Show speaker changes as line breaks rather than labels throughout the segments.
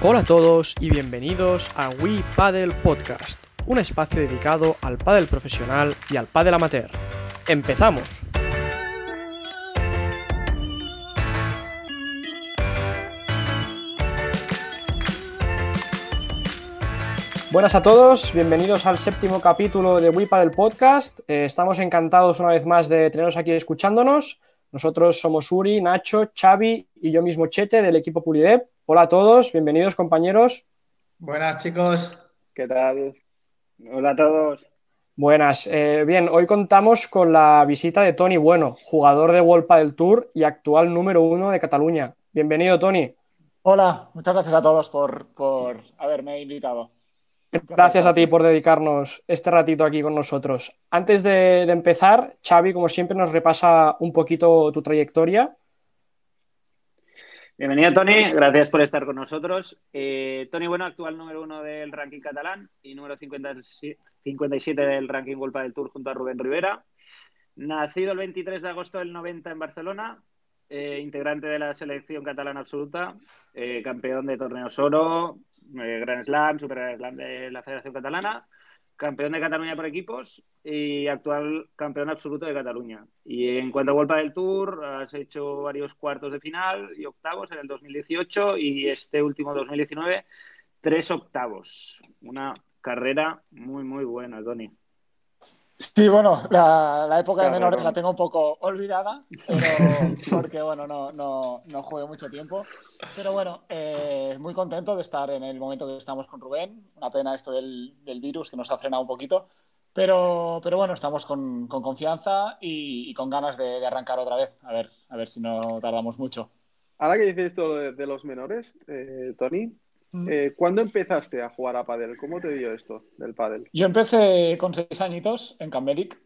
Hola a todos y bienvenidos a We Paddle Podcast, un espacio dedicado al pádel profesional y al pádel amateur. ¡Empezamos! Buenas a todos, bienvenidos al séptimo capítulo de We Paddle Podcast. Eh, estamos encantados una vez más de teneros aquí escuchándonos. Nosotros somos Uri, Nacho, Xavi y yo mismo Chete del equipo Pulidep. Hola a todos, bienvenidos compañeros.
Buenas chicos.
¿Qué tal? Hola a todos.
Buenas. Eh, bien, hoy contamos con la visita de Tony Bueno, jugador de World del Tour y actual número uno de Cataluña. Bienvenido, Tony.
Hola, muchas gracias a todos por, por haberme invitado.
Gracias a ti por dedicarnos este ratito aquí con nosotros. Antes de, de empezar, Xavi, como siempre, nos repasa un poquito tu trayectoria
Bienvenido, Tony. Gracias por estar con nosotros. Eh, Tony Bueno, actual número uno del ranking catalán y número 57 del ranking Golpa del Tour junto a Rubén Rivera. Nacido el 23 de agosto del 90 en Barcelona, eh, integrante de la selección catalana absoluta, eh, campeón de torneos oro, Grand Slam, Super Grand Slam de la Federación Catalana campeón de Cataluña por equipos y actual campeón absoluto de Cataluña. Y en cuanto a Vuelta del Tour, has hecho varios cuartos de final y octavos en el 2018 y este último 2019, tres octavos. Una carrera muy, muy buena, Tony.
Sí, bueno, la, época de menores la tengo un poco olvidada, porque bueno, no, no, no jugué mucho tiempo. Pero bueno, eh, muy contento de estar en el momento que estamos con Rubén. Una pena esto del, virus que nos ha frenado un poquito. Pero, pero bueno, estamos con, confianza y, con ganas de, arrancar otra vez. A ver, a ver si no tardamos mucho.
Ahora que dices esto de, los menores, eh, Tony. Eh, ¿Cuándo empezaste a jugar a pádel? ¿Cómo te dio esto del pádel?
Yo empecé con seis añitos en Cambelic,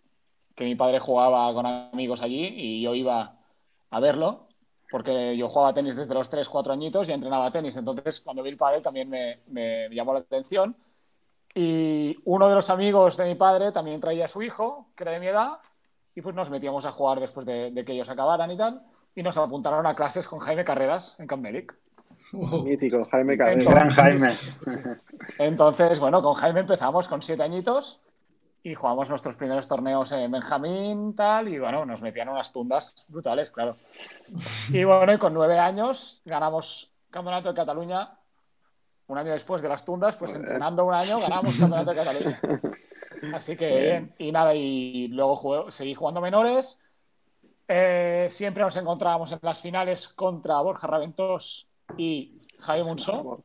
que mi padre jugaba con amigos allí y yo iba a verlo, porque yo jugaba tenis desde los tres, cuatro añitos y entrenaba tenis. Entonces, cuando vi el pádel también me, llamó la atención. Y uno de los amigos de mi padre también traía a su hijo, que era de mi edad, y pues nos metíamos a jugar después de, que ellos acabaran y tal, y nos apuntaron a clases con Jaime Carreras en Cambelic.
Mítico, Jaime
Entonces, Gran Jaime.
Entonces, bueno, con Jaime empezamos con siete añitos y jugamos nuestros primeros torneos en Benjamín, tal, y bueno, nos metían unas tundas brutales, claro. Y bueno, y con nueve años ganamos Campeonato de Cataluña. Un año después de las tundas, pues entrenando un año, ganamos Campeonato de Cataluña. Así que bien. Y nada, y luego seguí jugando menores. Eh, siempre nos encontrábamos en las finales contra Borja Raventós y Jaime Munso.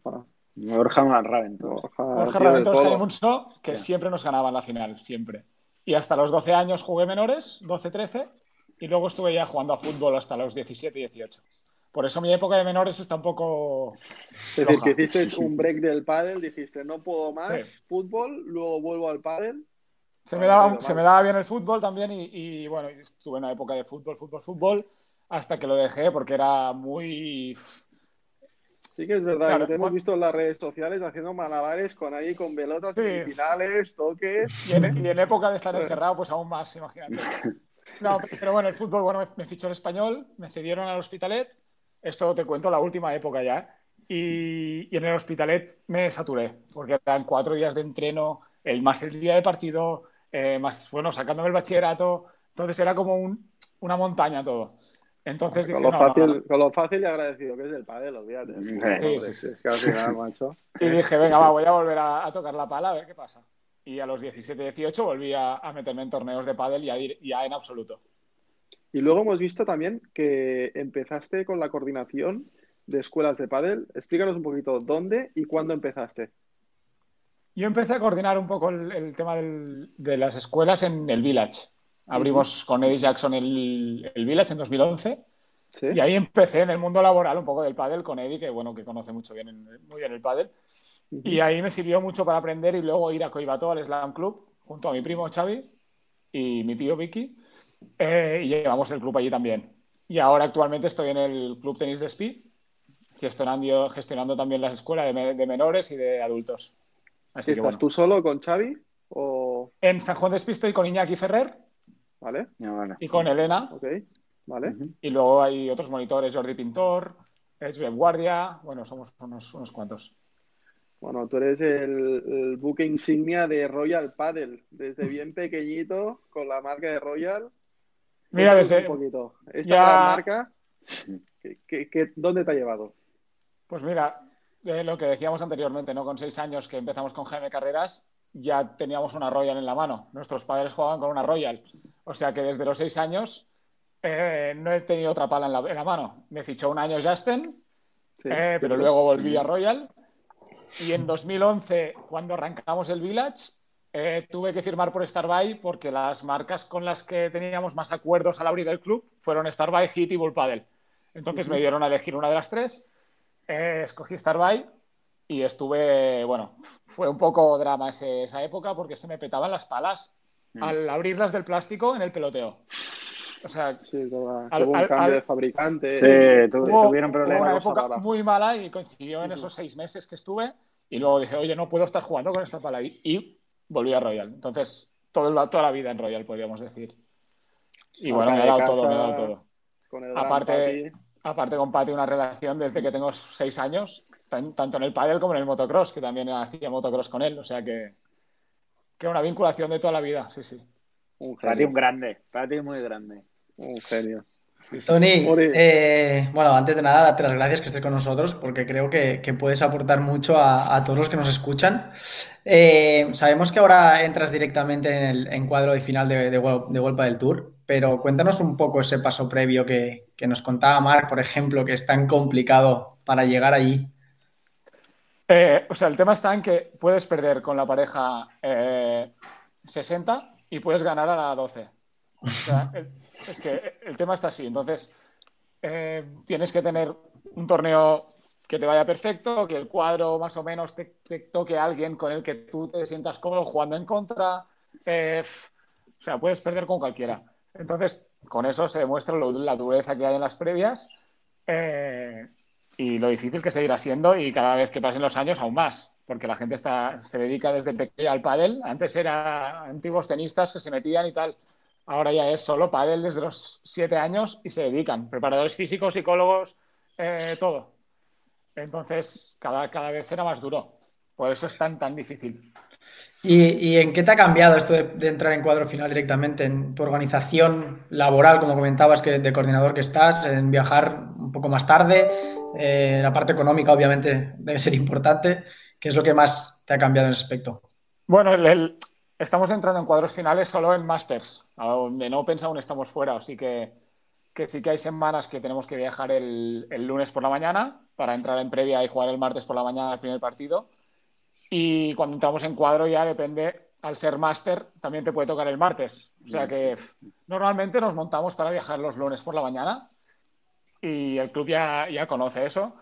Borja Raventós.
Borja Raventós, Jaime Munso, que siempre nos ganaban la final, siempre. Y hasta los 12 años jugué menores, 12-13, y luego estuve ya jugando a fútbol hasta los 17 y 18. Por eso mi época de menores está un poco.
Es decir, que hiciste un break del pádel, dijiste no puedo más, fútbol, luego vuelvo al pádel.
Se me, daba, se me daba bien el fútbol también y, y, bueno, estuve en una época de fútbol, fútbol, fútbol, hasta que lo dejé porque era muy
Sí que es verdad, te hemos visto en las redes sociales haciendo malabares con ahí, con pelotas, finales, toques.
Y en, época de estar encerrado, pues aún más, imagínate. No, pero bueno, el fútbol, bueno, me, fichó el español, me cedieron al Hospitalet. Esto te cuento la última época ya. Y, y, en el Hospitalet me saturé, porque eran cuatro días de entreno, el más el día de partido, eh, más, bueno, sacándome el bachillerato. Entonces era como un, una montaña todo. Entonces
con, lo fácil, con lo fácil y agradecido que es el padel, olvídate. Sí, sí, Es que al final, macho.
Y dije, venga, va, voy a volver a, tocar la pala a ver qué pasa. Y a los 17, 18 volví a, meterme en torneos de pádel ya, ya en absoluto.
Y luego hemos visto también que empezaste con la coordinación de escuelas de pádel. Explícanos un poquito dónde y cuándo empezaste.
Yo empecé a coordinar un poco el, tema de las escuelas en el Village. Abrimos con Eddie Jackson el, el Village en 2011. Y ahí empecé en el mundo laboral un poco del pádel con Eddie, que bueno, que conoce mucho bien, muy bien el pádel. Y ahí me sirvió mucho para aprender y luego ir a Coibato al Slam Club junto a mi primo Xavi y mi tío Vicky. Eh, y llevamos el club allí también. Y ahora actualmente estoy en el Club Tenis de Spi, gestionando, gestionando también las escuelas de, menores y de adultos.
Así ¿Estás tú solo con Xavi? O...
En San Juan de Spi estoy con Iñaki Ferrer
¿Vale?
Y con Elena.
Ok, vale.
Y luego hay otros monitores, Jordi Pintor, es Guardia, bueno, somos unos, unos cuantos.
Bueno, tú eres el, el, buque insignia de Royal Paddle, desde bien pequeñito, con la marca de Royal.
Mira, desde...
Un poquito. Esta gran marca, ¿qué, dónde te ha llevado?
Pues mira, lo que decíamos anteriormente, ¿no? Con seis años que empezamos con Jaime Carreras, ya teníamos una Royal en la mano. Nuestros padres jugaban con una Royal. O sea que desde los seis años eh, no he tenido otra pala en la, mano. Me fichó un año Justin, eh, pero luego volví a Royal. Y en 2011, cuando arrancamos el Village, eh, tuve que firmar por Starbuy porque las marcas con las que teníamos más acuerdos al abrir del club fueron Starbuy, Hit y Bull Paddle. Entonces me dieron a elegir una de las tres. escogí Starbuy y estuve, bueno, fue un poco drama esa época porque se me petaban las palas mm. al abrirlas del plástico en el peloteo. O sea,
sí, un cambio de fabricante.
Sí, tuvieron problemas.
una época muy mala y coincidió en esos seis meses que estuve. Y luego dije, oye, no puedo estar jugando con esta pala. Y, volví a Royal. Entonces, todo, toda la vida en Royal, podríamos decir. Y bueno, me ha dado todo, me ha dado todo. aparte, aparte con Pati, una relación desde que tengo seis años tanto en el pádel como en el motocross, que también hacía motocross con él, o sea que, que una vinculación de toda la vida, sí, sí.
Un para ti un grande, para ti muy grande.
Un genio.
Tony, eh, bueno, antes de nada, date las gracias que estés con nosotros, porque creo que, puedes aportar mucho a, todos los que nos escuchan. Eh, sabemos que ahora entras directamente en el encuadro de final de, de, Vuelta del Tour, pero cuéntanos un poco ese paso previo que, que nos contaba Marc, por ejemplo, que es tan complicado para llegar allí.
Eh, o sea, el tema está en que puedes perder con la pareja 60 eh, y puedes ganar a la 12. O sea, es que el tema está así. Entonces, eh, tienes que tener un torneo que te vaya perfecto, que el cuadro más o menos te, toque a alguien con el que tú te sientas cómodo jugando en contra. o sea, puedes perder con cualquiera. Entonces, con eso se demuestra la dureza que hay en las previas y lo difícil que seguirá siendo y cada vez que pasen los años aún más, porque la gente está, se dedica desde pequeño al pádel. Antes eran antiguos tenistas que se metían y tal. Ahora ya es solo pádel desde los siete años y se dedican. Preparadores físicos, psicólogos, eh, todo. Entonces, cada, cada vez será más duro. Por eso es tan, tan difícil.
¿Y, en qué te ha cambiado esto de, entrar en cuadro final directamente? ¿En tu organización laboral, como comentabas, que de coordinador que estás? ¿En viajar un poco más tarde? Eh, la parte económica, obviamente, debe ser importante. ¿Qué es lo que más te ha cambiado en ese aspecto?
Bueno, estamos entrando en cuadros finales solo en Masters. De no Open aún estamos fuera, así que, que, sí que hay semanas que tenemos que viajar el, el lunes por la mañana para entrar en previa y jugar el martes por la mañana el primer partido y cuando entramos en cuadro ya depende, al ser máster, también te puede tocar el martes. O sea que normalmente nos montamos para viajar los lunes por la mañana y el club ya, ya conoce eso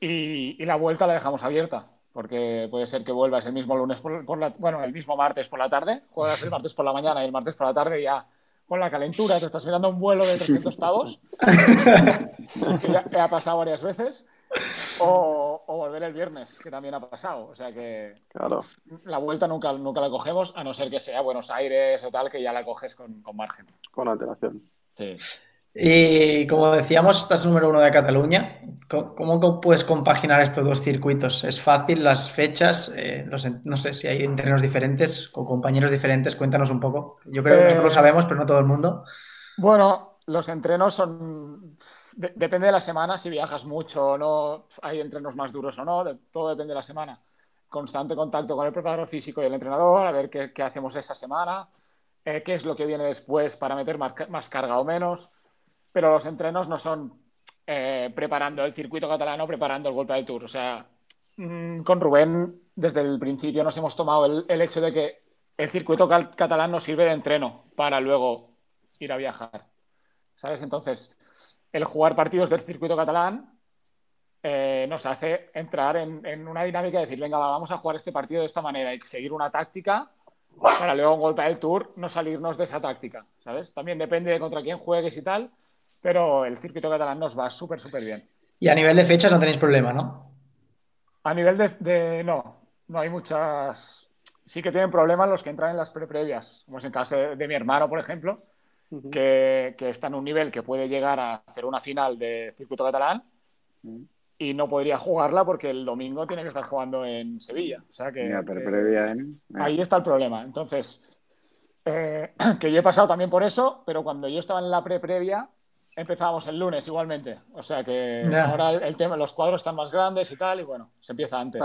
y, la vuelta la dejamos abierta porque puede ser que vuelvas el mismo lunes por, la, bueno, el mismo martes por la tarde, juegas el martes por la mañana y el martes por la tarde ya con la calentura te estás mirando un vuelo de 300 pavos, que ya ha pasado varias veces, o, volver el viernes, que también ha pasado. O sea que la vuelta nunca, nunca la cogemos, a no ser que sea Buenos Aires o tal, que ya la coges con, margen.
Con antelación.
Sí.
Y como decíamos, estás número uno de Cataluña. ¿Cómo, puedes compaginar estos dos circuitos? ¿Es fácil las fechas? Eh, no sé si hay entrenos diferentes o compañeros diferentes. Cuéntanos un poco. Yo creo que nosotros lo eh, sabemos, pero no todo el mundo.
Bueno, los entrenos son depende de la semana, si viajas mucho o no, hay entrenos más duros o no, todo depende de la semana. Constante contacto con el preparador físico y el entrenador, a ver qué, hacemos esa semana, eh, qué es lo que viene después para meter más, carga o menos. Pero los entrenos no son eh, preparando el circuito catalano, preparando el golpe del tour. O sea, mm, con Rubén, desde el principio nos hemos tomado el, el hecho de que el circuito catalán nos sirve de entreno para luego ir a viajar. ¿Sabes? Entonces, el jugar partidos del circuito catalán eh, nos hace entrar en, una dinámica de decir, venga, vamos a jugar este partido de esta manera y seguir una táctica para luego en golpe del tour no salirnos de esa táctica, ¿sabes? También depende de contra quién juegues y tal, pero el circuito catalán nos va súper, súper bien.
Y a nivel de fechas no tenéis problema, ¿no?
A nivel de, no, no hay muchas... Sí que tienen problemas los que entran en las pre previas, como es en caso de mi hermano, por ejemplo, que, está en un nivel que puede llegar a hacer una final de circuito catalán y no podría jugarla porque el domingo tiene que estar jugando en Sevilla. O sea que, ahí está el problema. Entonces, eh, que yo he pasado también por eso, pero cuando yo estaba en la pre-previa, empezábamos el lunes igualmente. O sea que ahora el tema, los cuadros están más grandes y tal, y bueno, se empieza antes.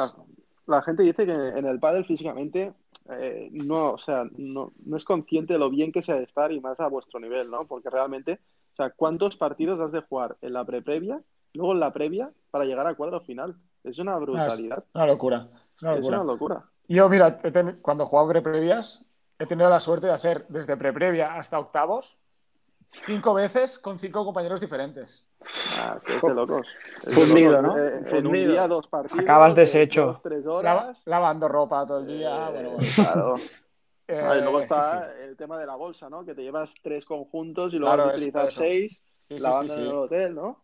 La, gente dice que en el pádel físicamente eh, no, o sea, no, no, es consciente de lo bien que se ha de estar y más a vuestro nivel, ¿no? Porque realmente, o sea, ¿cuántos partidos has de jugar en la pre-previa luego en la previa para llegar al cuadro final. Es una brutalidad.
Es una locura. Es
una locura.
Yo, mira, cuando jugaba pre-previas, he tenido la suerte de hacer desde pre-previa hasta octavos cinco veces con cinco compañeros diferentes.
Ah, qué de locos.
Fundido, ¿no?
Eh, en un día, dos partidos.
Acabas deshecho.
tres horas.
lavando ropa todo el día.
Eh, bueno, Claro. Eh, luego está el tema de la bolsa, ¿no? Que te llevas tres conjuntos y luego vas a utilizar seis.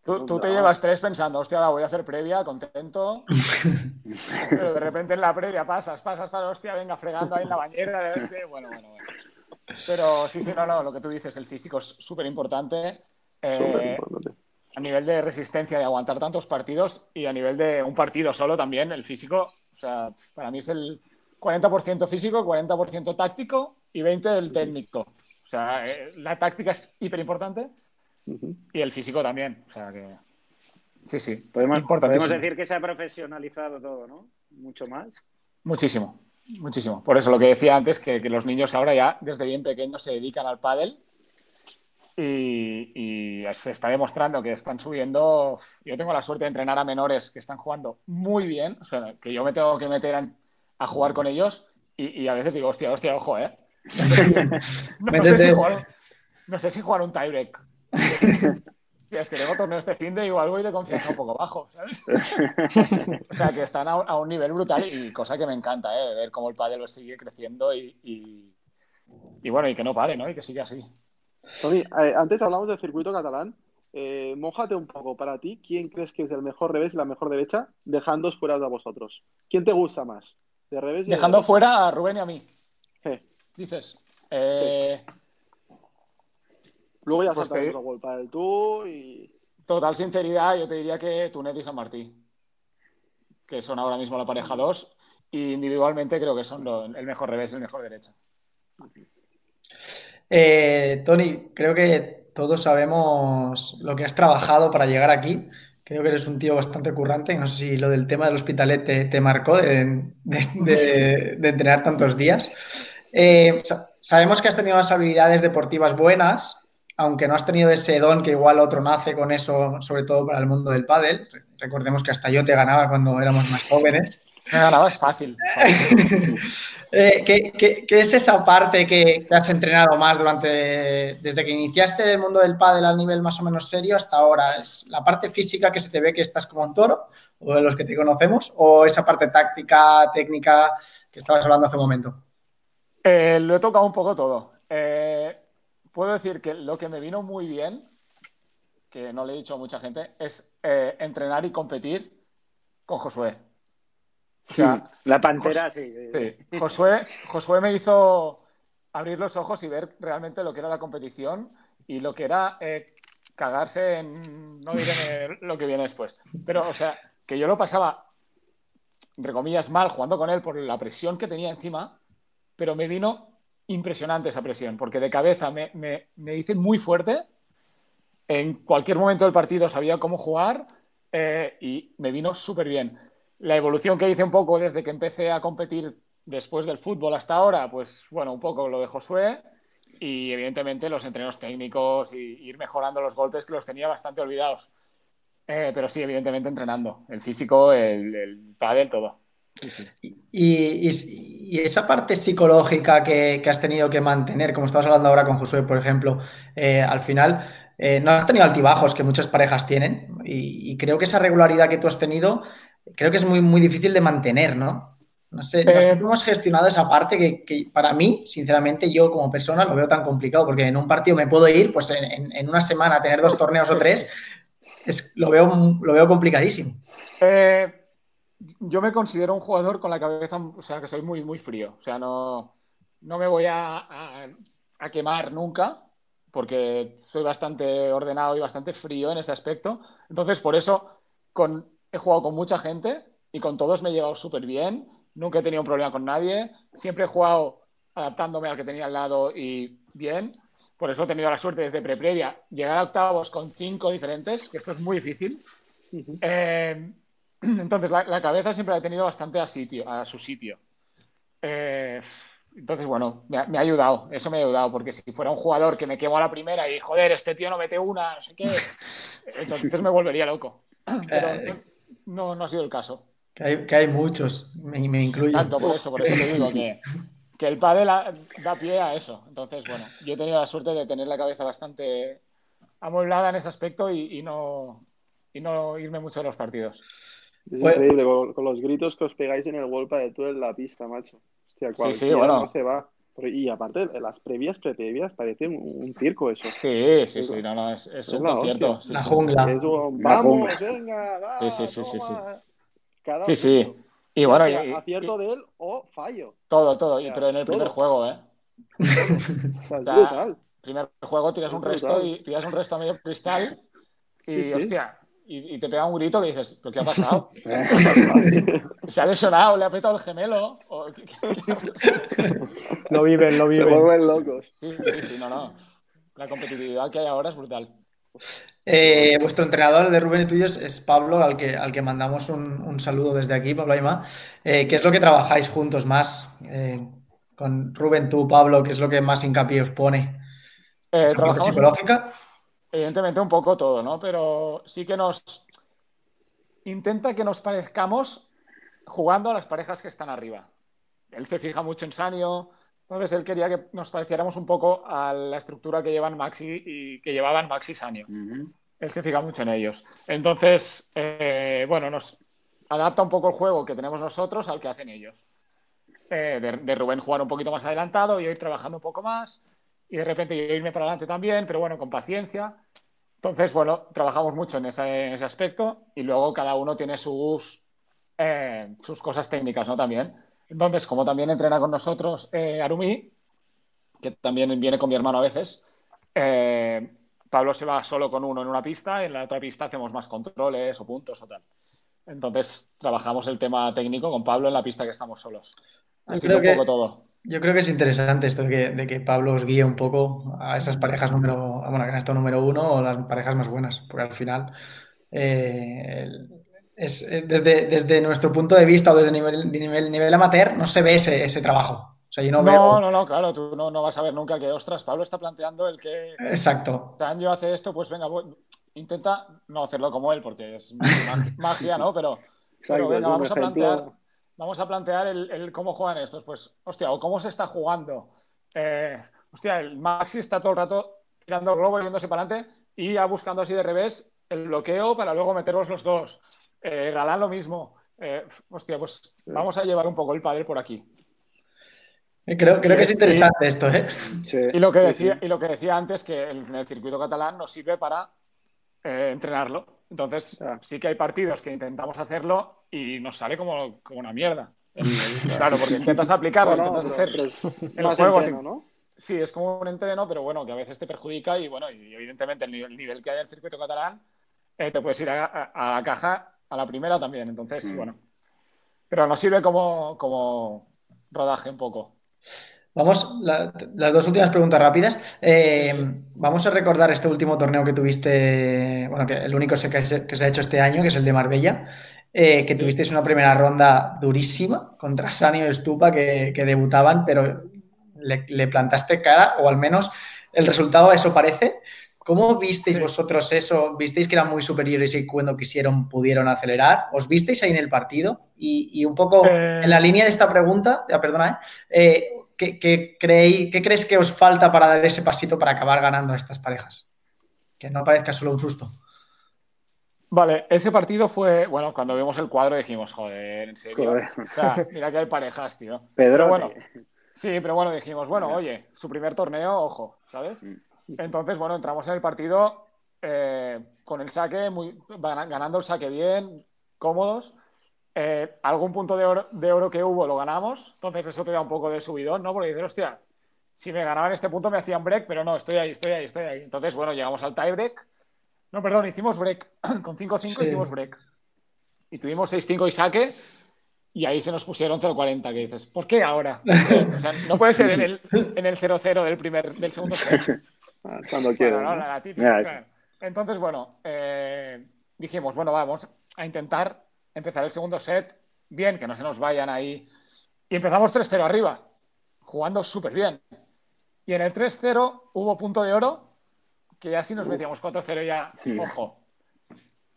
Tú, te llevas tres pensando, hostia, la voy a hacer previa, contento. pero de repente en la previa pasas, pasas, pasas, hostia, venga, fregando ahí en la bañera. Bueno, bueno, bueno. Pero sí, sí, no, no, lo que tú dices, el físico es súper importante. Eh, a nivel de resistencia, de aguantar tantos partidos y a nivel de un partido solo también, el físico, o sea, para mí es el 40% físico, 40% táctico y 20% el técnico. O sea, eh, la táctica es hiper importante y el físico también. O sea que. Sí, sí.
Podemos, podemos decir que se ha profesionalizado todo, ¿no? Mucho más.
Muchísimo, muchísimo. Por eso lo que decía antes, que, los niños ahora ya desde bien pequeños se dedican al pádel y, se está demostrando que están subiendo. Yo tengo la suerte de entrenar a menores que están jugando muy bien, o sea, que yo me tengo que meter a, jugar con ellos y, a veces digo, hostia, hostia, ojo, ¿eh? No sé, si, jugar, no sé si jugar un tiebreak es que tengo torneo este fin de igual voy de confianza un poco bajo, ¿sabes? o sea, que están a, un nivel brutal y cosa que me encanta, ¿eh? Ver cómo el pádel sigue creciendo y, y, bueno, y que no pare, ¿no? Y que siga así.
Tony, eh, antes hablamos del circuito catalán. Eh, mójate un poco. Para ti, ¿quién crees que es el mejor revés y la mejor derecha? Dejando fuera a vosotros. ¿Quién te gusta más? ¿De revés
Dejando fuera a Rubén y a mí. Dices. Eh...
Luego ya pues saltamos te... para el Tour y...
Total sinceridad, yo te diría que Tunet y San Martí, que son ahora mismo la pareja 2, y individualmente creo que son el mejor revés y el mejor derecha.
Eh, Tony, creo que todos sabemos lo que has trabajado para llegar aquí. Creo que eres un tío bastante currante. No sé si lo del tema del hospitalet te, marcó de, entrenar tantos días. Eh, sabemos que has tenido unas habilidades deportivas buenas, aunque no has tenido ese don que igual otro nace con eso, sobre todo para el mundo del pádel. Recordemos que hasta yo te ganaba cuando éramos más jóvenes.
Me ganabas fácil.
eh, ¿qué, es esa parte que, has entrenado más durante, desde que iniciaste el mundo del pádel al nivel más o menos serio hasta ahora? ¿Es la parte física que se te ve que estás como un toro, o de los que te conocemos, o esa parte táctica, técnica que estabas hablando hace un momento?
Eh, lo he tocado un poco todo. Eh, puedo decir que lo que me vino muy bien, que no le he dicho a mucha gente, es eh, entrenar y competir con Josué.
O sea, la pantera, sí.
sí. Josué, Josué me hizo abrir los ojos y ver realmente lo que era la competición y lo que era eh, cagarse en. No diré lo que viene después. Pero, o sea, que yo lo pasaba, entre comillas, mal jugando con él por la presión que tenía encima, pero me vino impresionante esa presión, porque de cabeza me, me, hice muy fuerte. En cualquier momento del partido sabía cómo jugar eh, y me vino súper bien. La evolución que hice un poco desde que empecé a competir después del fútbol hasta ahora, pues bueno, un poco lo de Josué y evidentemente los entrenos técnicos y ir mejorando los golpes que los tenía bastante olvidados. Eh, pero sí, evidentemente entrenando. El físico, el, el pádel, todo.
Y, esa parte psicológica que, has tenido que mantener, como estabas hablando ahora con Josué, por ejemplo, eh, al final eh, no has tenido altibajos que muchas parejas tienen y, creo que esa regularidad que tú has tenido, creo que es muy, muy difícil de mantener, ¿no? No sé, eh, ¿cómo has gestionado esa parte que, para mí, sinceramente, yo como persona lo veo tan complicado? Porque en un partido me puedo ir, pues en, una semana tener dos torneos o tres, es, lo, veo, lo veo complicadísimo.
Eh, yo me considero un jugador con la cabeza, o sea, que soy muy, muy frío. O sea, no, no me voy a, a, quemar nunca, porque soy bastante ordenado y bastante frío en ese aspecto. Entonces, por eso, con he jugado con mucha gente y con todos me he llevado súper bien. Nunca he tenido un problema con nadie. Siempre he jugado adaptándome al que tenía al lado y bien. Por eso he tenido la suerte desde pre-previa llegar a octavos con cinco diferentes, que esto es muy difícil. Eh, entonces, la, cabeza siempre la he tenido bastante a, sitio, a su sitio. Eh, entonces, bueno, me ha, ayudado, eso me ha ayudado, porque si fuera un jugador que me quemo a la primera y, joder, este tío no mete una, no sé qué, entonces me volvería loco. Pero no, no ha sido el caso.
Que hay, muchos, me, me incluyo.
Tanto por eso, por eso te digo que, que el pádel da pie a eso. Entonces, bueno, yo he tenido la suerte de tener la cabeza bastante amueblada en ese aspecto y, no, y no irme mucho de los partidos.
Es increíble, con, los gritos que os pegáis en el golpe de tú en la pista, macho. Hostia, sí, sí, bueno. no se va. Y aparte, las previas, previas, parece un, circo eso.
Sí, sí, sí, no, no, es, es, un concierto.
la jungla.
vamos, venga, va,
Sí, sí, sí, sí, sí. sí, sí. Y bueno, y,
acierto de él o fallo.
Todo, todo, pero en el primer juego, ¿eh?
o sea, es.
Primer juego tiras un resto y tiras un resto a medio cristal y hostia, y, te pega un grito que dices, ¿pero qué ha pasado? Se ha lesionado, le ha apretado el gemelo.
lo viven, lo viven.
Se vuelven locos.
Sí, sí, sí, no, no. La competitividad que hay ahora es brutal.
Eh, vuestro entrenador de Rubén y tuyos es Pablo, al que, al que mandamos un, saludo desde aquí, Pablo Aima. Eh, ¿Qué es lo que trabajáis juntos más? Eh, con Rubén, tú, Pablo, ¿qué es lo que más hincapié os pone?
¿Trabajamos psicológica? Evidentemente un poco todo, ¿no? Pero sí que nos intenta que nos parezcamos jugando a las parejas que están arriba. Él se fija mucho en Sanio, entonces él quería que nos pareciéramos un poco a la estructura que llevan Maxi y que llevaban Maxi y Sanio. Él se fija mucho en ellos. Entonces, eh, bueno, nos adapta un poco el juego que tenemos nosotros al que hacen ellos. Eh, de, de, Rubén jugar un poquito más adelantado y ir trabajando un poco más y de repente yo irme para adelante también, pero bueno, con paciencia. Entonces, bueno, trabajamos mucho en ese, aspecto y luego cada uno tiene sus, eh, sus cosas técnicas, ¿no? También. Entonces, como también entrena con nosotros eh, Arumi, que también viene con mi hermano a veces, eh, Pablo se va solo con uno en una pista en la otra pista hacemos más controles o puntos o tal. Entonces, trabajamos el tema técnico con Pablo en la pista que estamos solos. Así que un poco todo.
Yo creo que es interesante esto de que, Pablo os guíe un poco a esas parejas número, bueno, que han estado número uno o las parejas más buenas, porque al final eh, es, eh, desde, desde, nuestro punto de vista o desde nivel, nivel, nivel amateur no se ve ese, ese trabajo. O sea, yo no,
no, no, no, claro, tú no, no, vas a ver nunca que, ostras, Pablo está planteando el que...
Exacto.
Yo hace esto, pues venga, intenta no hacerlo como él, porque es magia, ¿no? Pero, pero venga, vamos a plantear vamos a plantear el, cómo juegan estos. Pues, hostia, o cómo se está jugando. Eh, hostia, el Maxi está todo el rato tirando el globo yéndose para adelante y ya buscando así de revés el bloqueo para luego meterlos los dos. Eh, Galán lo mismo. Eh, hostia, pues vamos a llevar un poco el padre por aquí.
Creo, creo que es interesante esto, ¿eh?
y, lo que decía, y lo que decía antes, que en el circuito catalán nos sirve para entrenarlo. Entonces, sí que hay partidos que intentamos hacerlo y nos sale como, una mierda. claro, porque intentas aplicarlo, intentas hacer
el juego. ¿no?
Sí, es como un entreno, pero bueno, que a veces te perjudica y bueno, y evidentemente el nivel, que hay en el circuito catalán, eh, te puedes ir a, la caja a la primera también. Entonces, mm. bueno. Pero nos sirve como, como rodaje un poco.
Vamos, las dos últimas preguntas rápidas. Eh, vamos a recordar este último torneo que tuviste, bueno, que el único que se, que se ha hecho este año, que es el de Marbella, eh, que tuvisteis una primera ronda durísima contra Sanio y Estupa que, debutaban, pero le, plantaste cara, o al menos el resultado a eso parece. ¿Cómo visteis vosotros eso? ¿Visteis que eran muy superiores y cuando quisieron pudieron acelerar? ¿Os visteis ahí en el partido? Y, un poco en la línea de esta pregunta, ya perdona, ¿eh? ¿Qué, crees que os falta para dar ese pasito para acabar ganando a estas parejas? Que no parezca solo un susto.
Vale, ese partido fue, bueno, cuando vimos el cuadro dijimos, joder, en serio. mira que hay parejas, tío.
Pedro.
bueno, sí, pero bueno, dijimos, bueno, oye, su primer torneo, ojo, ¿sabes? Mm. Entonces, bueno, entramos en el partido eh, con el saque, muy, ganando el saque bien, cómodos. Eh, algún punto de oro, que hubo lo ganamos, entonces eso te da un poco de subidón, ¿no? Porque dices, hostia, si me ganaban este punto me hacían break, pero no, estoy ahí, estoy ahí, estoy ahí. Entonces, bueno, llegamos al tie break. No, perdón, hicimos break. Con 5-5 hicimos break. y tuvimos 6-5 y saque, y ahí se nos pusieron 0-40, que dices, ¿por qué ahora? O sea, no puede ser en el, en el 0-0 del, primer, del segundo set.
Cuando quieras.
Entonces, bueno, eh, dijimos, bueno, vamos a intentar empezar el segundo set bien, que no se nos vayan ahí. Y empezamos 3-0 arriba, jugando súper bien. Y en el 3-0 hubo punto de oro, que ya si nos metíamos 4-0 ya, ojo.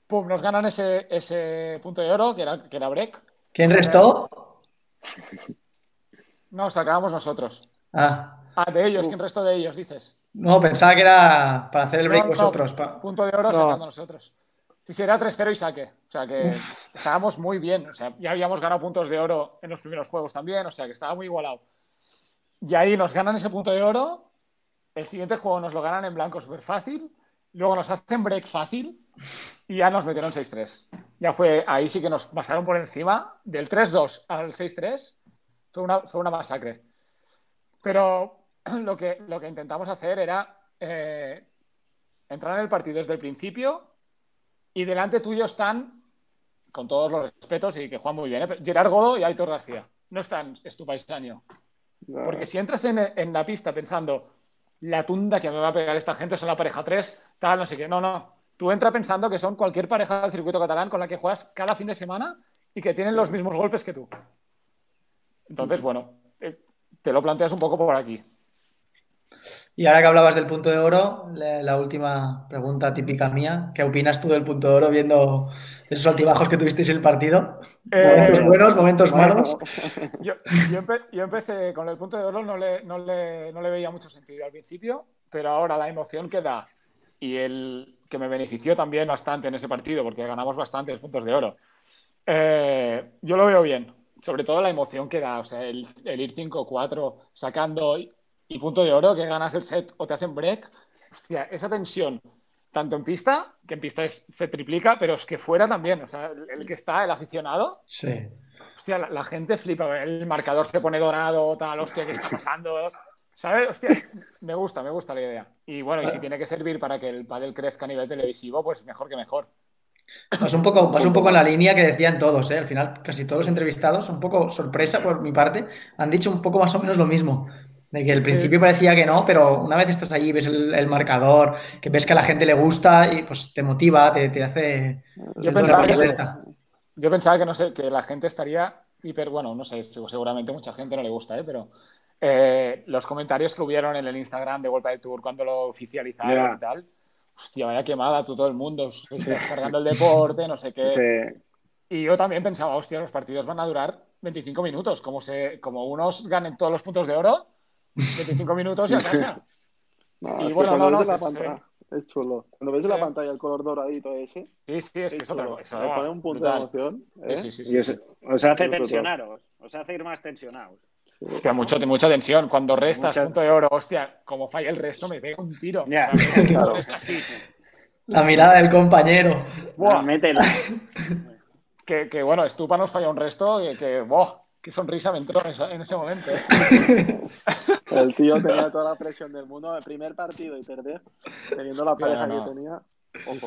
Pum, nos ganan ese, ese punto de oro, que era, que era break.
¿Quién restó?
No, sacábamos nosotros.
Ah.
Ah, de ellos, ¿quién restó de ellos, dices?
No, pensaba que era para hacer el break vosotros.
Punto de oro sacando nosotros. Sí, sí, era 3-0 y saque. O sea que estábamos muy bien. O sea, ya habíamos ganado puntos de oro en los primeros juegos también. O sea que estaba muy igualado. Y ahí nos ganan ese punto de oro. El siguiente juego nos lo ganan en blanco súper fácil. Luego nos hacen break fácil. Y ya nos metieron 6-3. Ya fue, ahí sí que nos pasaron por encima. Del 3-2 al 6-3 fue una, fue una masacre. Pero lo que, lo que intentamos hacer era eh, entrar en el partido desde el principio y delante tuyo están, con todos los respetos y que juegan muy bien, ¿eh? Gerard Godo y Aitor García. No están Estupaisaño. Porque si entras en, la pista pensando la tunda que me va a pegar esta gente son la pareja 3, tal, no sé qué. No, no. Tú entras pensando que son cualquier pareja del circuito catalán con la que juegas cada fin de semana y que tienen los mismos golpes que tú. Entonces, bueno, eh, te lo planteas un poco por aquí.
Y ahora que hablabas del punto de oro, la, última pregunta típica mía, ¿qué opinas tú del punto de oro viendo esos altibajos que tuvisteis en el partido? Eh, momentos buenos, momentos malos.
Yo, empecé con el punto de oro, no le, no, le, no le, veía mucho sentido al principio, pero ahora la emoción que da y el que me benefició también bastante en ese partido, porque ganamos bastantes puntos de oro, eh, yo lo veo bien. Sobre todo la emoción que da, o sea, el, el ir 5-4 sacando y punto de oro, que ganas el set o te hacen break. Hostia, esa tensión, tanto en pista, que en pista se triplica, pero es que fuera también, o sea, el, que está, el aficionado.
Sí.
Hostia, la, gente flipa, el marcador se pone dorado, tal, hostia, ¿qué está pasando? ¿Sabes? Hostia, me gusta, me gusta la idea. Y bueno, y si tiene que servir para que el pádel crezca a nivel televisivo, pues mejor que mejor.
Vas un poco, vas un poco en la línea que decían todos, ¿eh? Al final, casi todos los entrevistados, un poco sorpresa por mi parte, han dicho un poco más o menos lo mismo. De que al principio parecía que no, pero una vez estás allí, ves el, marcador, que ves que a la gente le gusta y pues te motiva, te, hace.
Yo pensaba, que, yo pensaba que no sé, que la gente estaría hiper, bueno, no sé, seguramente mucha gente no le gusta, ¿eh? pero eh, los comentarios que hubieron en el Instagram de Golpe del Tour cuando lo oficializaron y tal, hostia, vaya quemada tú todo el mundo, descargando el deporte, no sé qué. Y yo también pensaba, hostia, los partidos van a durar 25 minutos, como, se, como unos ganen todos los puntos de oro 25 minutos y a casa.
y bueno, no, no, la pantalla, es chulo. Cuando ves la pantalla el color doradito ese.
Sí, sí, es que es otro.
Eso pone un punto de emoción. ¿eh?
Sí, sí, sí, sí, os hace tensionaros, os hace ir más tensionados.
Hostia, mucho, mucha tensión. Cuando restas punto de oro, hostia, como falla el resto, me pega un tiro.
Ya,
claro. La mirada del compañero.
Buah, métela.
que, que bueno, Estupa nos falla un resto y que, boh, qué sonrisa me entró en, ese momento.
El tío tenía toda la presión del mundo. El primer partido y perder, teniendo la pareja que tenía.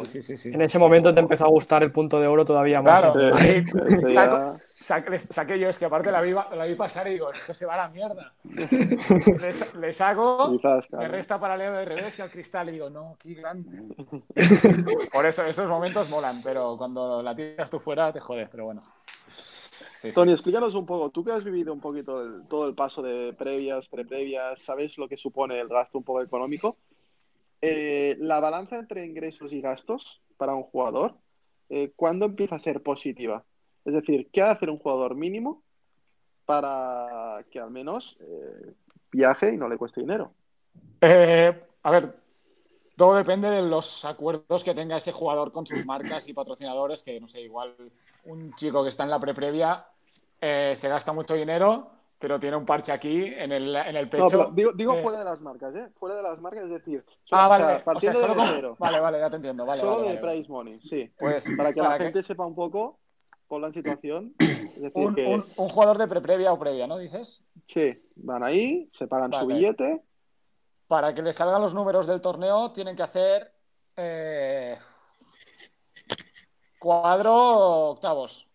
Sí, sí, sí, en ese momento te empezó a gustar el punto de oro todavía más.
Claro, saqué, yo, es que aparte la vi, la vi pasar y digo, esto se va a la mierda. le, saco, me resta paralelo de revés y al cristal y digo, no, qué grande. Por eso, esos momentos molan, pero cuando la tiras tú fuera te jodes, pero bueno.
Tony, explícanos un poco, tú que has vivido un poquito todo el paso de previas, preprevias, ¿sabes lo que supone el gasto un poco económico? Eh, la balanza entre ingresos y gastos para un jugador, eh, ¿cuándo empieza a ser positiva? Es decir, ¿qué ha de hacer un jugador mínimo para que al menos eh, viaje y no le cueste dinero?
a ver, todo depende de los acuerdos que tenga ese jugador con sus marcas y patrocinadores, que no sé, igual un chico que está en la pre-previa eh, se gasta mucho dinero, pero tiene un parche aquí en el, en el pecho.
digo, eh, fuera de las marcas, ¿eh? Fuera de las marcas, es decir,
ah, vale, partiendo de dinero. Vale, vale, ya te entiendo. Vale,
solo
de
price money, sí. Pues, para que la gente sepa un poco por la situación.
un, jugador de pre-previa o previa, ¿no? Dices.
Sí, van ahí, se pagan su billete.
Para que les salgan los números del torneo, tienen que hacer. Eh, Cuadro octavos.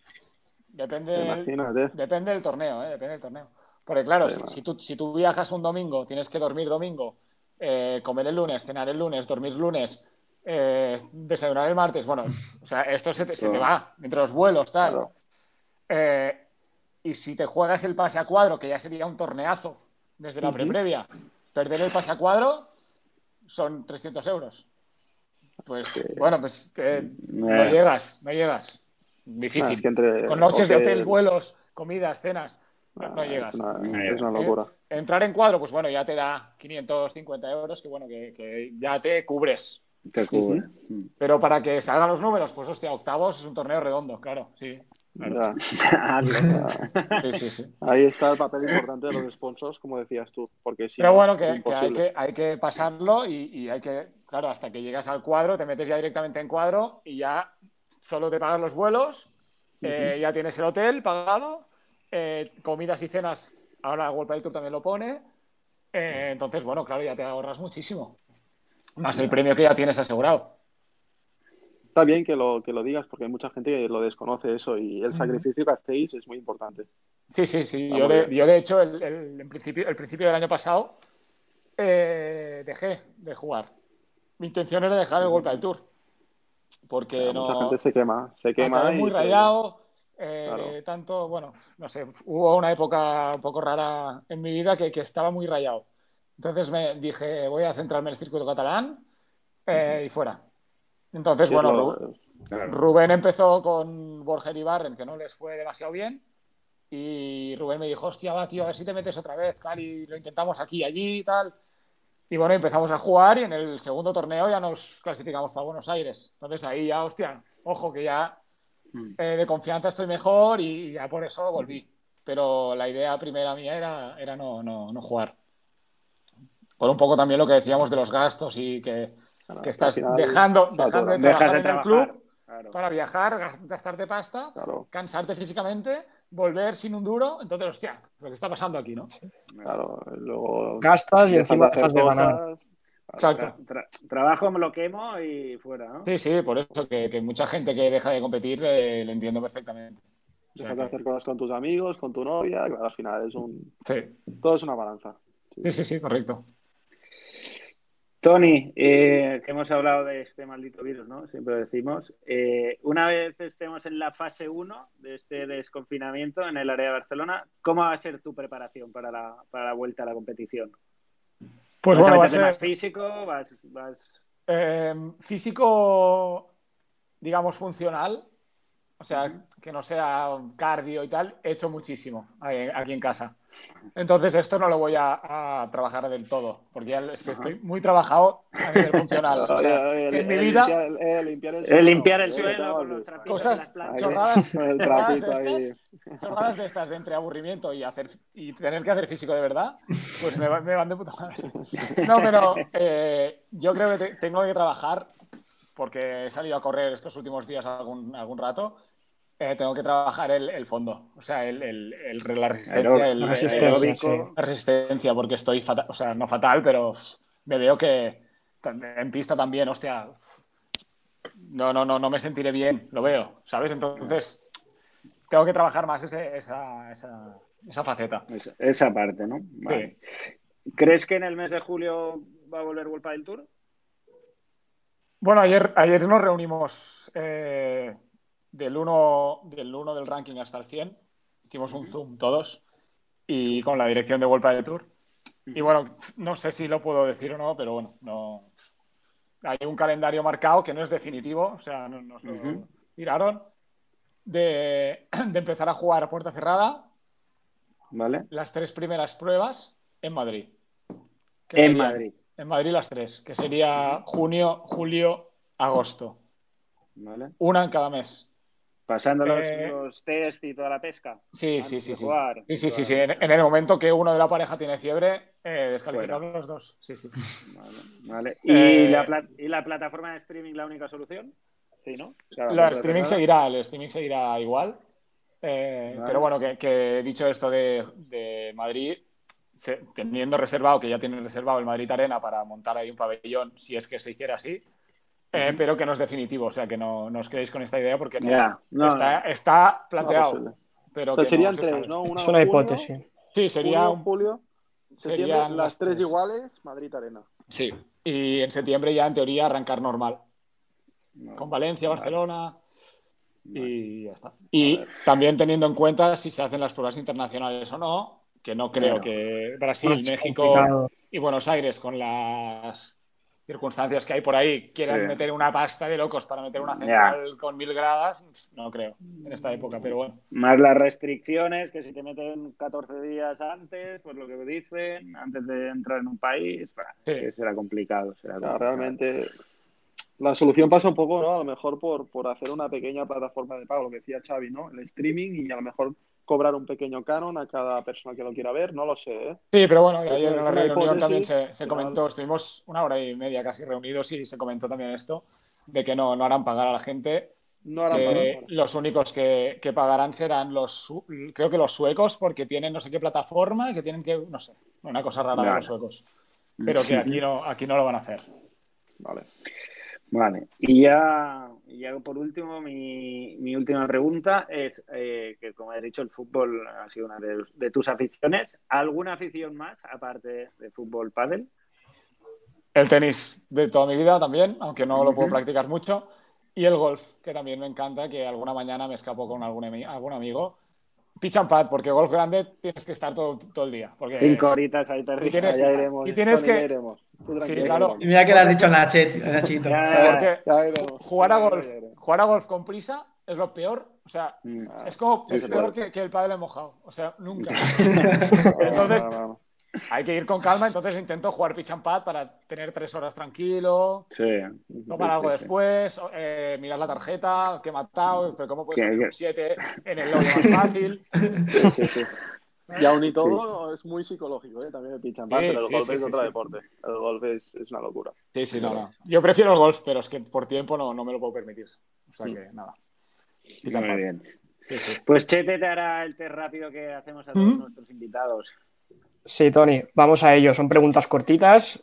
Depende, depende del torneo, ¿eh? Depende del torneo. Porque claro, si, tú, si tú viajas un domingo, tienes que dormir domingo, eh, comer el lunes, cenar el lunes, dormir lunes, eh, desayunar el martes. Bueno, o sea, esto se te, va entre los vuelos, tal. Eh, y si te juegas el pase a cuadro, que ya sería un torneazo desde la pre-previa, perder el pase a cuadro son 300 euros. Pues bueno, pues no llegas, no llegas. Difícil. Con noches de hotel, vuelos, comidas, cenas, no, llegas.
Es una, locura.
entrar en cuadro, pues bueno, ya te da 550 euros, que bueno, que ya te cubres pero para que salgan los números, pues hostia, octavos es un torneo redondo, claro, sí.
Ahí está el papel importante de los sponsors, como decías tú. Porque
Pero bueno, que, hay que, hay que pasarlo y, hay que, claro, hasta que llegas al cuadro, te metes ya directamente en cuadro y ya solo te pagas los vuelos, eh, ya tienes el hotel pagado, eh, comidas y cenas, ahora World del Tour también lo pone. Eh, entonces, bueno, claro, ya te ahorras muchísimo. Más el premio que ya tienes asegurado.
Está bien que lo, que lo digas porque hay mucha gente que lo desconoce eso y el sacrificio que hacéis es muy importante.
Sí, sí, sí. Yo de, hecho, el, principio, el principio del año pasado eh, dejé de jugar. Mi intención era dejar el golpe al tour. Porque no.
Mucha gente se quema. Se quema.
muy rayado. Eh, tanto, bueno, no sé, hubo una época un poco rara en mi vida que, que estaba muy rayado. Entonces me dije, voy a centrarme en el circuito catalán eh, y fuera. Entonces, bueno, Rubén empezó con Borger y Barren, que no les fue demasiado bien. Y Rubén me dijo, hostia, va, tío, a ver si te metes otra vez, Cali, lo intentamos aquí y allí y tal. Y bueno, empezamos a jugar y en el segundo torneo ya nos clasificamos para Buenos Aires. Entonces ahí ya, hostia, ojo que ya mm. eh, de confianza estoy mejor y, ya por eso volví. Pero la idea primera mía era, era no, no, no jugar por un poco también lo que decíamos de los gastos y que, estás dejando, dejando de trabajar en el club para viajar, gastarte pasta, cansarte físicamente, volver sin un duro. Entonces, hostia, lo que está pasando aquí, ¿no?
Claro, luego
gastas y encima dejas de ganar.
Exacto. trabajo, me lo quemo y fuera, ¿no?
Sí, sí, por eso que, mucha gente que deja de competir eh, lo entiendo perfectamente.
Dejas de hacer cosas con tus amigos, con tu novia, claro, al final es un... Sí. Todo es una balanza.
sí, sí, sí correcto.
Tony, eh, que hemos hablado de este maldito virus, ¿no? Siempre decimos. Eh, una vez estemos en la fase 1 de este desconfinamiento en el área de Barcelona, ¿cómo va a ser tu preparación para la, vuelta a la competición?
Pues bueno, va a ser
más físico, vas,
eh, físico, digamos, funcional. O sea, que no sea cardio y tal, he hecho muchísimo aquí en casa. Entonces esto no lo voy a, trabajar del todo, porque ya es que estoy muy trabajado a nivel funcional. en mi vida...
limpiar el, limpiar el suelo. con los trapitos
Cosas chorradas, de estas, de estas de entre aburrimiento y, hacer, y tener que hacer físico de verdad, pues me, van de puta madre. No, pero eh, yo creo que tengo que trabajar, porque he salido a correr estos últimos días algún, algún rato, eh, tengo que trabajar el, fondo, o sea, el, la resistencia, el,
resistencia,
la resistencia, porque estoy fatal, o sea, no fatal, pero me veo que en pista también, hostia, no, no, no, no me sentiré bien, lo veo, ¿sabes? Entonces, tengo que trabajar más esa, esa, esa, faceta.
Esa, parte, ¿no? ¿Crees que en el mes de julio va a volver Vuelta del Tour?
Bueno, ayer, ayer nos reunimos eh, del 1 del, uno del ranking hasta el 100. Hicimos un zoom todos y con la dirección de Vuelta de Tour. Y bueno, no sé si lo puedo decir o no, pero bueno, no. Hay un calendario marcado que no es definitivo, o sea, nos lo tiraron de, empezar a jugar a puerta cerrada.
Vale.
Las tres primeras pruebas en Madrid.
En Madrid.
En Madrid las tres, que sería junio, julio, agosto.
Vale.
Una en cada mes.
Pasando los, eh, test y toda la pesca.
Sí, sí, sí. Sí. sí, sí, sí, sí. En, el momento que uno de la pareja tiene fiebre, eh, los dos. Sí, sí.
Vale. ¿Y, eh, la ¿Y, la plataforma de streaming la única solución? Sí, ¿no?
la streaming seguirá, el streaming seguirá igual. Eh, pero bueno, que, dicho esto de, Madrid, teniendo reservado, que ya tienen reservado el Madrid Arena para montar ahí un pabellón, si es que se hiciera así, eh, pero que no es definitivo, o sea que no, os quedéis con esta idea porque está, planteado. pero
serían tres, ¿no?
es una hipótesis.
Sí, sería
un julio. Serían las tres iguales, Madrid Arena.
Sí, y en septiembre ya en teoría arrancar normal. Con Valencia, Barcelona y ya está. Y también teniendo en cuenta si se hacen las pruebas internacionales o no, que no creo que Brasil, México y Buenos Aires con las circunstancias que hay por ahí quieran meter una pasta de locos para meter una central con mil gradas, no creo en esta época, pero bueno.
Más las restricciones, que si te meten 14 días antes, pues lo que dicen, antes de entrar en un país, será complicado. Será
realmente la solución pasa un poco, ¿no? A lo mejor por, por hacer una pequeña plataforma de pago, lo que decía Xavi, ¿no? El streaming y a lo mejor cobrar un pequeño canon a cada persona que lo quiera ver, no lo sé. ¿eh?
Sí, pero bueno, ayer en la reunión también se, comentó, estuvimos una hora y media casi reunidos y se comentó también esto, de que no, no harán pagar a la gente.
No harán pagar.
Los únicos que, que, pagarán serán los, creo que los suecos, porque tienen no sé qué plataforma y que tienen que, no sé, una cosa rara de los suecos. Pero que aquí no, aquí no lo van a hacer.
Vale.
Vale, y ya, ya por último, mi, mi última pregunta es eh, que, como he dicho, el fútbol ha sido una de, tus aficiones. ¿Alguna afición más, aparte de fútbol pádel?
El tenis de toda mi vida también, aunque no lo puedo practicar mucho. Y el golf, que también me encanta, que alguna mañana me escapo con algún, algún amigo pitch and pad, porque golf grande tienes que estar todo, todo el día. Porque,
Cinco horitas ahí perdidas.
Y tienes,
iremos,
y tienes que...
Sí,
claro.
Y mira que le has dicho Nachito.
porque jugar a golf, jugar a golf con prisa es lo peor. O sea, mm. es como es peor que, que, el padre mojado. O sea, nunca. Entonces, hay que ir con calma, entonces intento jugar pitch and pad para tener tres horas tranquilo,
sí,
tomar algo después, eh, mirar la tarjeta, que he matado, pero cómo puede ser un 7 en el lobby más fácil.
Sí, sí, y aún y todo es muy psicológico, ¿eh? también el pitch and pad, pero el golf es otro deporte. El golf es, es, una locura.
Sí, sí, no, no. Yo prefiero el golf, pero es que por tiempo no, no me lo puedo permitir. O sea que nada.
Muy bien. Pues Chete te hará el test rápido que hacemos a todos nuestros invitados.
Sí, Tony, vamos a ello. Son preguntas cortitas.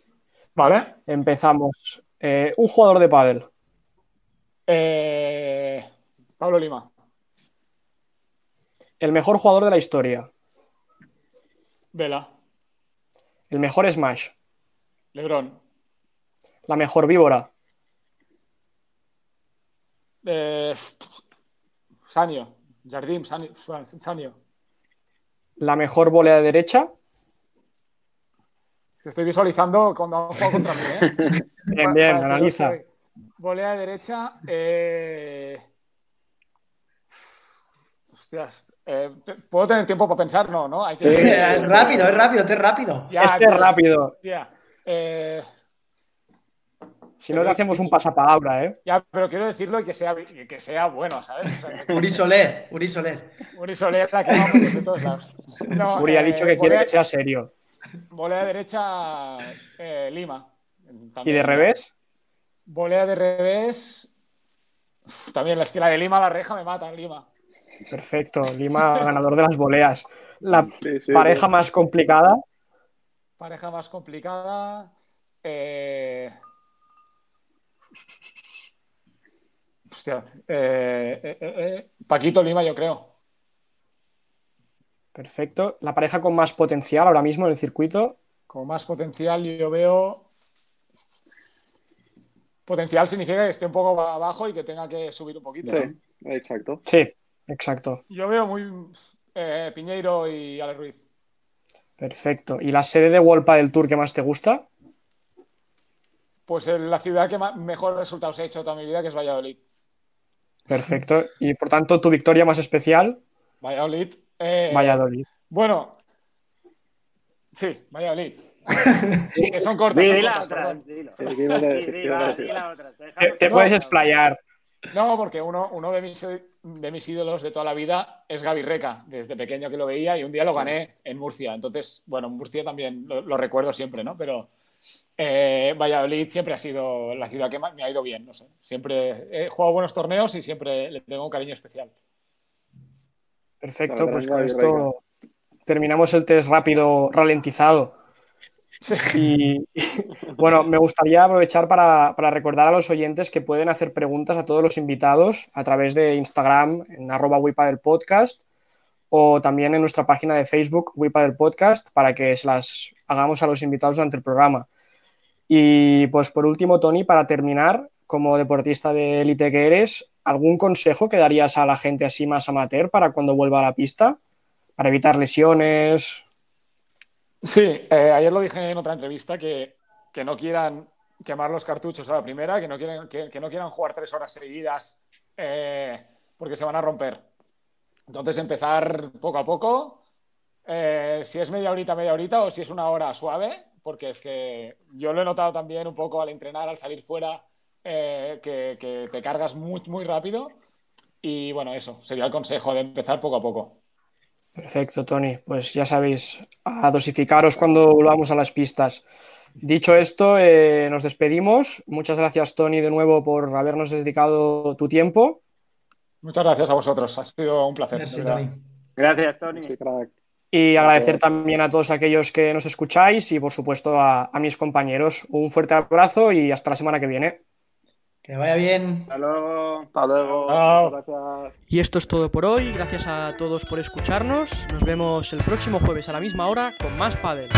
Vale.
Empezamos. Eh, un jugador de pádel.
Eh, Pablo Lima.
El mejor jugador de la historia.
Vela.
El mejor Smash.
Lebron.
La mejor víbora.
Eh, Sanio. Jardim, Sanio.
La mejor volea de derecha.
Estoy visualizando cuando jugado contra mí. ¿eh?
bien, bien, analiza.
Volea de derecha. Eh... Hostias. Eh, ¿Puedo tener tiempo para pensar? No, ¿no?
Hay que... sí, es rápido, es rápido, es rápido.
este es rápido.
Eh...
Si no, le hacemos un pasapalabra, ¿eh?
Ya, pero quiero decirlo y que sea, que sea bueno, ¿sabes?
Uri Soler, Uri Soler.
Uri Soler, la que vamos de todos lados.
Uri ha dicho que quiere que sea serio.
Volea derecha, eh, Lima.
¿Y de revés?
Volea de revés. también la esquina de Lima, la reja me mata, Lima.
Perfecto, Lima ganador de las voleas. La pareja más complicada.
Pareja más complicada. Eh, hostia. Eh, Paquito Lima, yo creo.
Perfecto. La pareja con más potencial ahora mismo en el circuito.
Con más potencial yo veo... Potencial significa que esté un poco abajo y que tenga que subir un poquito.
Sí, exacto.
Sí, exacto.
Yo veo muy eh, Piñeiro y Alex Ruiz.
Perfecto. ¿Y la sede de Wolpa del Tour que más te gusta?
Pues en la ciudad que mejor resultados he hecho toda mi vida, que es Valladolid.
Perfecto. Y por tanto, tu victoria más especial.
Valladolid. Eh,
Valladolid.
Bueno, sí, Valladolid. que son cortas.
Te, puedes explayar.
No, porque uno, uno de, mis, de mis ídolos de toda la vida es Gaby Reca, desde pequeño que lo veía y un día lo gané en Murcia. Entonces, bueno, en Murcia también lo, recuerdo siempre, ¿no? Pero eh, Valladolid siempre ha sido la ciudad que más me ha ido bien, no sé. Siempre he jugado buenos torneos y siempre le tengo un cariño especial.
Perfecto, pues con esto terminamos el test rápido ralentizado. Y bueno, me gustaría aprovechar para, recordar a los oyentes que pueden hacer preguntas a todos los invitados a través de Instagram en arroba wipa del podcast o también en nuestra página de Facebook wipa del podcast para que se las hagamos a los invitados durante el programa. Y pues por último, Tony, para terminar, como deportista de élite que eres, ¿algún consejo que darías a la gente así más amateur para cuando vuelva a la pista? Para evitar lesiones,
Sí, eh, ayer lo dije en otra entrevista que, no quieran quemar los cartuchos a la primera, que no, quieren, que, no quieran jugar tres horas seguidas eh, porque se van a romper. Entonces empezar poco a poco, eh, si es media horita, media horita o si es una hora suave, porque es que yo lo he notado también un poco al entrenar, al salir fuera, que, que te cargas muy, muy rápido. Y bueno, eso sería el consejo de empezar poco a poco.
Perfecto, Tony. Pues ya sabéis, a dosificaros cuando volvamos a las pistas. Dicho esto, eh, nos despedimos. Muchas gracias, Tony, de nuevo por habernos dedicado tu tiempo.
Muchas gracias a vosotros. Ha sido un placer.
Gracias, Tony.
y agradecer también a todos aquellos que nos escucháis y, por supuesto, a mis compañeros. Un fuerte abrazo y hasta la semana que viene.
Que vaya bien.
Hasta luego.
Hasta luego. Gracias.
Y esto es todo por hoy. Gracias a todos por escucharnos. Nos vemos el próximo jueves a la misma hora con más Padel.